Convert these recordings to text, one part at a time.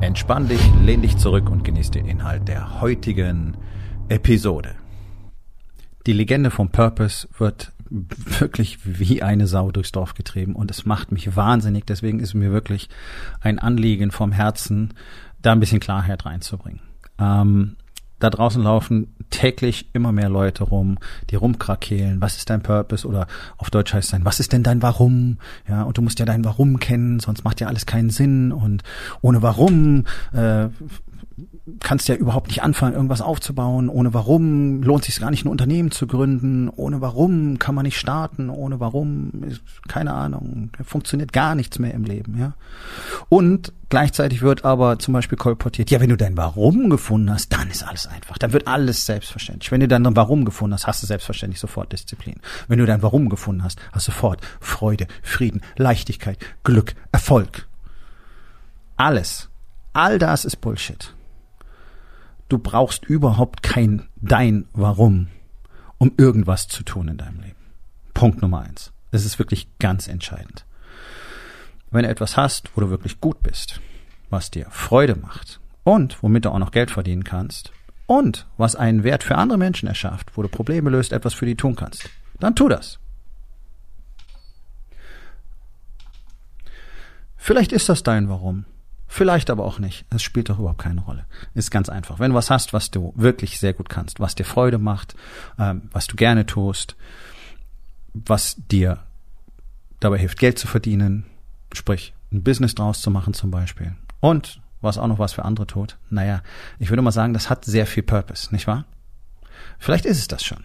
Entspann dich, lehn dich zurück und genieß den Inhalt der heutigen Episode. Die Legende vom Purpose wird wirklich wie eine Sau durchs Dorf getrieben und es macht mich wahnsinnig. Deswegen ist mir wirklich ein Anliegen vom Herzen, da ein bisschen Klarheit reinzubringen. Ähm, da draußen laufen täglich immer mehr Leute rum, die rumkrakehlen. Was ist dein Purpose? Oder auf Deutsch heißt dann, was ist denn dein Warum? Ja, und du musst ja dein Warum kennen, sonst macht ja alles keinen Sinn. Und ohne Warum äh, kannst ja überhaupt nicht anfangen, irgendwas aufzubauen. Ohne warum lohnt sich gar nicht, ein Unternehmen zu gründen. Ohne warum kann man nicht starten. Ohne warum, ist, keine Ahnung, funktioniert gar nichts mehr im Leben. Ja. Und gleichzeitig wird aber zum Beispiel kolportiert, ja, wenn du dein Warum gefunden hast, dann ist alles einfach. Dann wird alles selbstverständlich. Wenn du dein Warum gefunden hast, hast du selbstverständlich sofort Disziplin. Wenn du dein Warum gefunden hast, hast du sofort Freude, Frieden, Leichtigkeit, Glück, Erfolg. Alles. All das ist Bullshit. Du brauchst überhaupt kein dein Warum, um irgendwas zu tun in deinem Leben. Punkt Nummer eins. Das ist wirklich ganz entscheidend. Wenn du etwas hast, wo du wirklich gut bist, was dir Freude macht und womit du auch noch Geld verdienen kannst und was einen Wert für andere Menschen erschafft, wo du Probleme löst, etwas für die tun kannst, dann tu das. Vielleicht ist das dein Warum. Vielleicht aber auch nicht. Es spielt doch überhaupt keine Rolle. Ist ganz einfach. Wenn du was hast, was du wirklich sehr gut kannst, was dir Freude macht, ähm, was du gerne tust, was dir dabei hilft, Geld zu verdienen, sprich ein Business draus zu machen zum Beispiel. Und was auch noch was für andere tut. Naja, ich würde mal sagen, das hat sehr viel Purpose, nicht wahr? Vielleicht ist es das schon.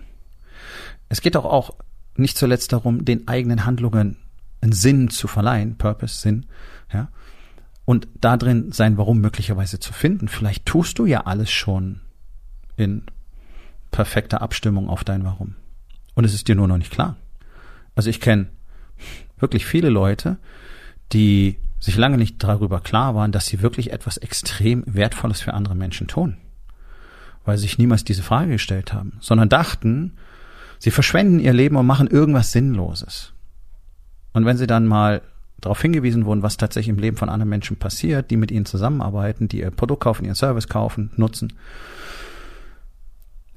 Es geht doch auch nicht zuletzt darum, den eigenen Handlungen einen Sinn zu verleihen, Purpose, Sinn, ja und da drin sein Warum möglicherweise zu finden. Vielleicht tust du ja alles schon in perfekter Abstimmung auf dein Warum. Und es ist dir nur noch nicht klar. Also ich kenne wirklich viele Leute, die sich lange nicht darüber klar waren, dass sie wirklich etwas extrem Wertvolles für andere Menschen tun. Weil sie sich niemals diese Frage gestellt haben, sondern dachten, sie verschwenden ihr Leben und machen irgendwas Sinnloses. Und wenn sie dann mal darauf hingewiesen wurden, was tatsächlich im Leben von anderen Menschen passiert, die mit ihnen zusammenarbeiten, die ihr Produkt kaufen, ihren Service kaufen, nutzen,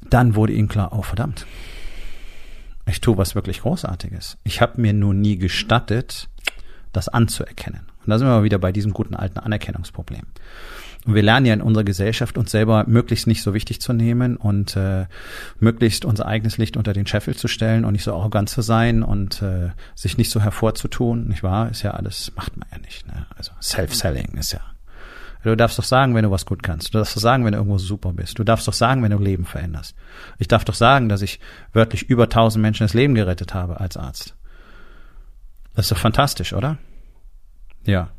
dann wurde ihnen klar, oh verdammt, ich tue was wirklich Großartiges. Ich habe mir nur nie gestattet, das anzuerkennen. Und da sind wir wieder bei diesem guten alten Anerkennungsproblem. Und wir lernen ja in unserer Gesellschaft, uns selber möglichst nicht so wichtig zu nehmen und äh, möglichst unser eigenes Licht unter den Scheffel zu stellen und nicht so arrogant zu sein und äh, sich nicht so hervorzutun, nicht wahr? Ist ja alles, macht man ja nicht. Ne? Also Self-Selling ist ja. Du darfst doch sagen, wenn du was gut kannst. Du darfst doch sagen, wenn du irgendwo super bist. Du darfst doch sagen, wenn du Leben veränderst. Ich darf doch sagen, dass ich wörtlich über tausend Menschen das Leben gerettet habe als Arzt. Das ist doch fantastisch, oder? Ja.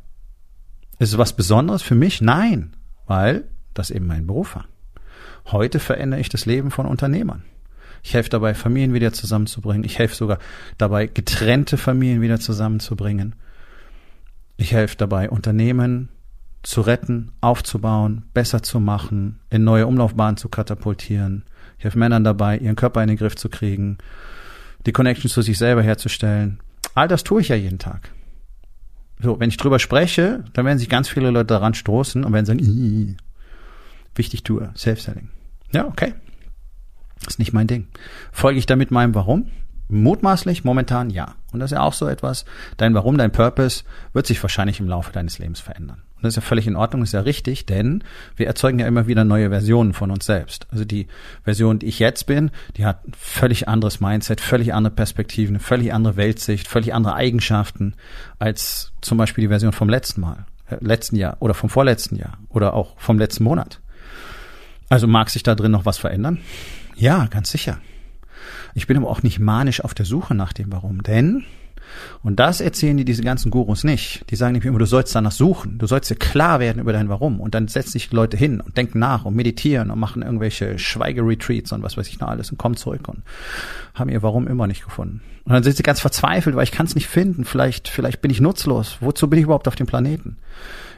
Ist es was Besonderes für mich? Nein weil das eben mein Beruf war. Heute verändere ich das Leben von Unternehmern. Ich helfe dabei, Familien wieder zusammenzubringen. Ich helfe sogar dabei, getrennte Familien wieder zusammenzubringen. Ich helfe dabei, Unternehmen zu retten, aufzubauen, besser zu machen, in neue Umlaufbahnen zu katapultieren. Ich helfe Männern dabei, ihren Körper in den Griff zu kriegen, die Connection zu sich selber herzustellen. All das tue ich ja jeden Tag so, wenn ich drüber spreche, dann werden sich ganz viele Leute daran stoßen und werden sagen, Ih, wichtig tue, Self-Selling. Ja, okay. ist nicht mein Ding. Folge ich damit meinem Warum? Mutmaßlich, momentan ja. Und das ist ja auch so etwas, dein Warum, dein Purpose wird sich wahrscheinlich im Laufe deines Lebens verändern. Und das ist ja völlig in Ordnung, ist ja richtig, denn wir erzeugen ja immer wieder neue Versionen von uns selbst. Also die Version, die ich jetzt bin, die hat ein völlig anderes Mindset, völlig andere Perspektiven, eine völlig andere Weltsicht, völlig andere Eigenschaften als zum Beispiel die Version vom letzten Mal, äh, letzten Jahr oder vom vorletzten Jahr oder auch vom letzten Monat. Also mag sich da drin noch was verändern? Ja, ganz sicher. Ich bin aber auch nicht manisch auf der Suche nach dem Warum, denn Und das erzählen die diese ganzen Gurus nicht. Die sagen nämlich immer, du sollst danach suchen. Du sollst dir klar werden über dein Warum. Und dann setzen sich Leute hin und denken nach und meditieren und machen irgendwelche Schweigeretreats und was weiß ich noch alles und kommen zurück und haben ihr Warum immer nicht gefunden. Und dann sind sie ganz verzweifelt, weil ich kann es nicht finden. Vielleicht, vielleicht bin ich nutzlos. Wozu bin ich überhaupt auf dem Planeten?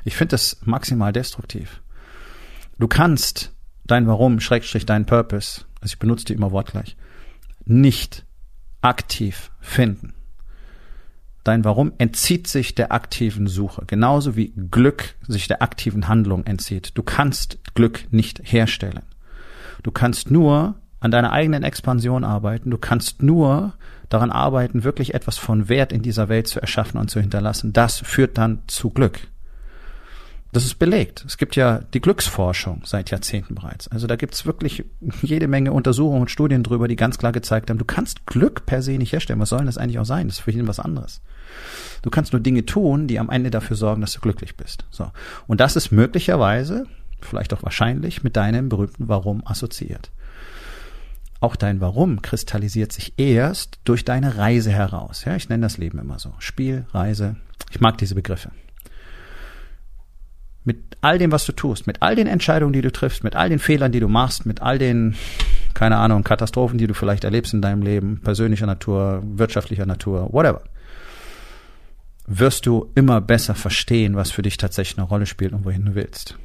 Ich finde das maximal destruktiv. Du kannst dein Warum, Schrägstrich dein Purpose, also ich benutze die immer wortgleich, nicht aktiv finden. Dein Warum entzieht sich der aktiven Suche, genauso wie Glück sich der aktiven Handlung entzieht. Du kannst Glück nicht herstellen. Du kannst nur an deiner eigenen Expansion arbeiten. Du kannst nur daran arbeiten, wirklich etwas von Wert in dieser Welt zu erschaffen und zu hinterlassen. Das führt dann zu Glück. Das ist belegt. Es gibt ja die Glücksforschung seit Jahrzehnten bereits. Also da gibt's wirklich jede Menge Untersuchungen und Studien drüber, die ganz klar gezeigt haben, du kannst Glück per se nicht herstellen. Was soll denn das eigentlich auch sein? Das ist für jeden was anderes. Du kannst nur Dinge tun, die am Ende dafür sorgen, dass du glücklich bist. So. Und das ist möglicherweise, vielleicht auch wahrscheinlich, mit deinem berühmten Warum assoziiert. Auch dein Warum kristallisiert sich erst durch deine Reise heraus. Ja, ich nenne das Leben immer so. Spiel, Reise. Ich mag diese Begriffe mit all dem, was du tust, mit all den Entscheidungen, die du triffst, mit all den Fehlern, die du machst, mit all den, keine Ahnung, Katastrophen, die du vielleicht erlebst in deinem Leben, persönlicher Natur, wirtschaftlicher Natur, whatever, wirst du immer besser verstehen, was für dich tatsächlich eine Rolle spielt und wohin du willst.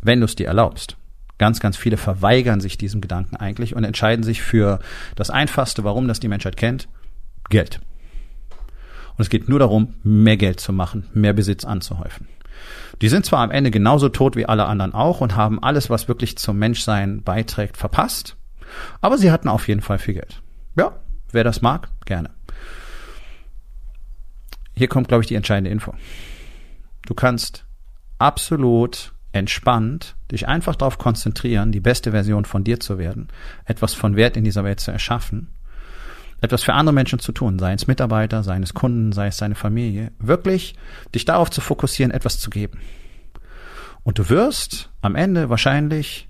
Wenn du es dir erlaubst. Ganz, ganz viele verweigern sich diesem Gedanken eigentlich und entscheiden sich für das Einfachste, warum das die Menschheit kennt, Geld. Und es geht nur darum, mehr Geld zu machen, mehr Besitz anzuhäufen. Die sind zwar am Ende genauso tot wie alle anderen auch und haben alles, was wirklich zum Menschsein beiträgt, verpasst, aber sie hatten auf jeden Fall viel Geld. Ja, wer das mag, gerne. Hier kommt, glaube ich, die entscheidende Info. Du kannst absolut entspannt dich einfach darauf konzentrieren, die beste Version von dir zu werden, etwas von Wert in dieser Welt zu erschaffen etwas für andere Menschen zu tun, sei es Mitarbeiter, sei es Kunden, sei es seine Familie, wirklich dich darauf zu fokussieren, etwas zu geben. Und du wirst am Ende wahrscheinlich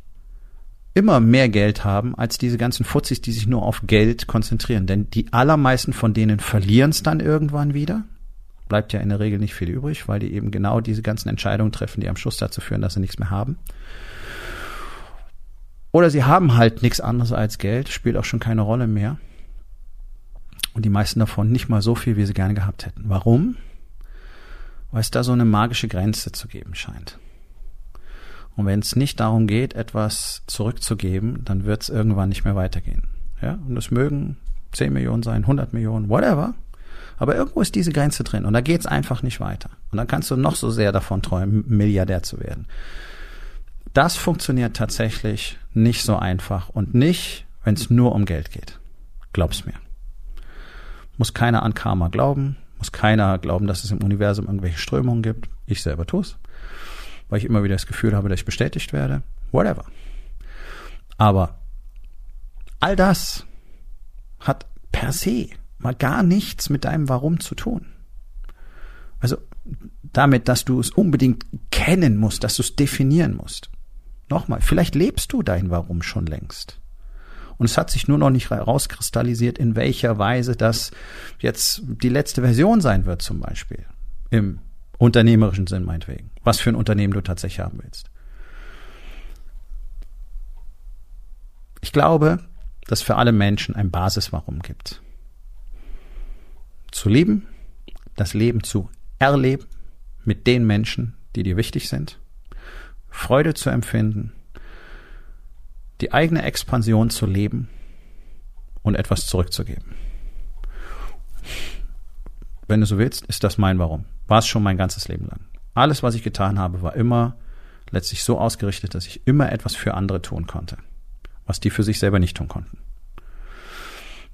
immer mehr Geld haben als diese ganzen Fuzis, die sich nur auf Geld konzentrieren. Denn die allermeisten von denen verlieren es dann irgendwann wieder. Bleibt ja in der Regel nicht viel übrig, weil die eben genau diese ganzen Entscheidungen treffen, die am Schluss dazu führen, dass sie nichts mehr haben. Oder sie haben halt nichts anderes als Geld, spielt auch schon keine Rolle mehr. Und die meisten davon nicht mal so viel, wie sie gerne gehabt hätten. Warum? Weil es da so eine magische Grenze zu geben scheint. Und wenn es nicht darum geht, etwas zurückzugeben, dann wird es irgendwann nicht mehr weitergehen. Ja, und es mögen 10 Millionen sein, 100 Millionen, whatever. Aber irgendwo ist diese Grenze drin und da geht es einfach nicht weiter. Und dann kannst du noch so sehr davon träumen, Milliardär zu werden. Das funktioniert tatsächlich nicht so einfach und nicht, wenn es nur um Geld geht. Glaub's mir muss keiner an Karma glauben, muss keiner glauben, dass es im Universum irgendwelche Strömungen gibt. Ich selber tue es, weil ich immer wieder das Gefühl habe, dass ich bestätigt werde. Whatever. Aber all das hat per se mal gar nichts mit deinem Warum zu tun. Also damit, dass du es unbedingt kennen musst, dass du es definieren musst. Nochmal, vielleicht lebst du dein Warum schon längst. Und es hat sich nur noch nicht rauskristallisiert, in welcher Weise das jetzt die letzte Version sein wird, zum Beispiel. Im unternehmerischen Sinn meinetwegen. Was für ein Unternehmen du tatsächlich haben willst. Ich glaube, dass für alle Menschen ein Basiswarum gibt. Zu lieben, das Leben zu erleben mit den Menschen, die dir wichtig sind, Freude zu empfinden die eigene Expansion zu leben und etwas zurückzugeben. Wenn du so willst, ist das mein Warum. War es schon mein ganzes Leben lang. Alles, was ich getan habe, war immer letztlich so ausgerichtet, dass ich immer etwas für andere tun konnte, was die für sich selber nicht tun konnten.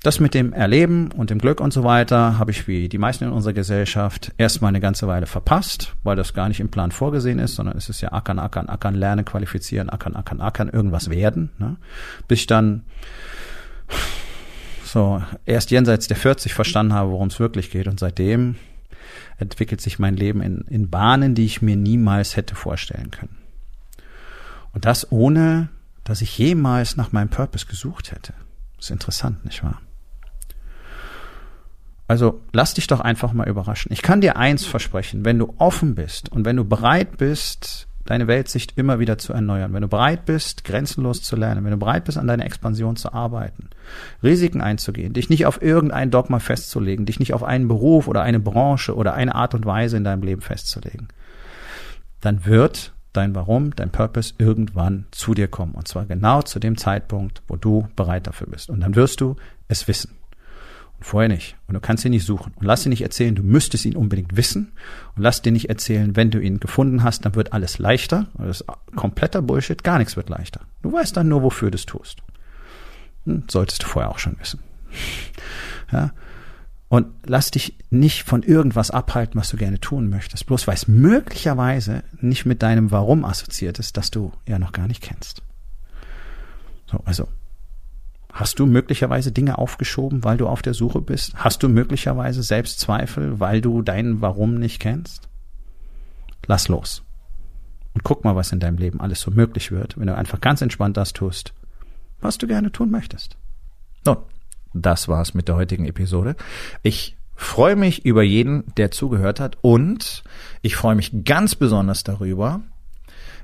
Das mit dem Erleben und dem Glück und so weiter habe ich wie die meisten in unserer Gesellschaft erstmal eine ganze Weile verpasst, weil das gar nicht im Plan vorgesehen ist, sondern es ist ja ackern, ackern, ackern, lernen, qualifizieren, ackern, ackern, ackern, irgendwas werden. Ne? Bis ich dann so erst jenseits der 40 verstanden habe, worum es wirklich geht. Und seitdem entwickelt sich mein Leben in, in Bahnen, die ich mir niemals hätte vorstellen können. Und das ohne, dass ich jemals nach meinem Purpose gesucht hätte. Ist interessant, nicht wahr? Also lass dich doch einfach mal überraschen. Ich kann dir eins versprechen, wenn du offen bist und wenn du bereit bist, deine Weltsicht immer wieder zu erneuern, wenn du bereit bist, grenzenlos zu lernen, wenn du bereit bist, an deiner Expansion zu arbeiten, Risiken einzugehen, dich nicht auf irgendein Dogma festzulegen, dich nicht auf einen Beruf oder eine Branche oder eine Art und Weise in deinem Leben festzulegen, dann wird dein Warum, dein Purpose irgendwann zu dir kommen. Und zwar genau zu dem Zeitpunkt, wo du bereit dafür bist. Und dann wirst du es wissen. Und vorher nicht. Und du kannst ihn nicht suchen. Und lass dir nicht erzählen, du müsstest ihn unbedingt wissen. Und lass dir nicht erzählen, wenn du ihn gefunden hast, dann wird alles leichter. Das ist kompletter Bullshit. Gar nichts wird leichter. Du weißt dann nur, wofür du es tust. Hm, solltest du vorher auch schon wissen. Ja. Und lass dich nicht von irgendwas abhalten, was du gerne tun möchtest. Bloß weil es möglicherweise nicht mit deinem Warum assoziiert ist, das du ja noch gar nicht kennst. So, also Hast du möglicherweise Dinge aufgeschoben, weil du auf der Suche bist? Hast du möglicherweise Selbstzweifel, weil du dein Warum nicht kennst? Lass los. Und guck mal, was in deinem Leben alles so möglich wird, wenn du einfach ganz entspannt das tust, was du gerne tun möchtest. Nun, das war's mit der heutigen Episode. Ich freue mich über jeden, der zugehört hat und ich freue mich ganz besonders darüber,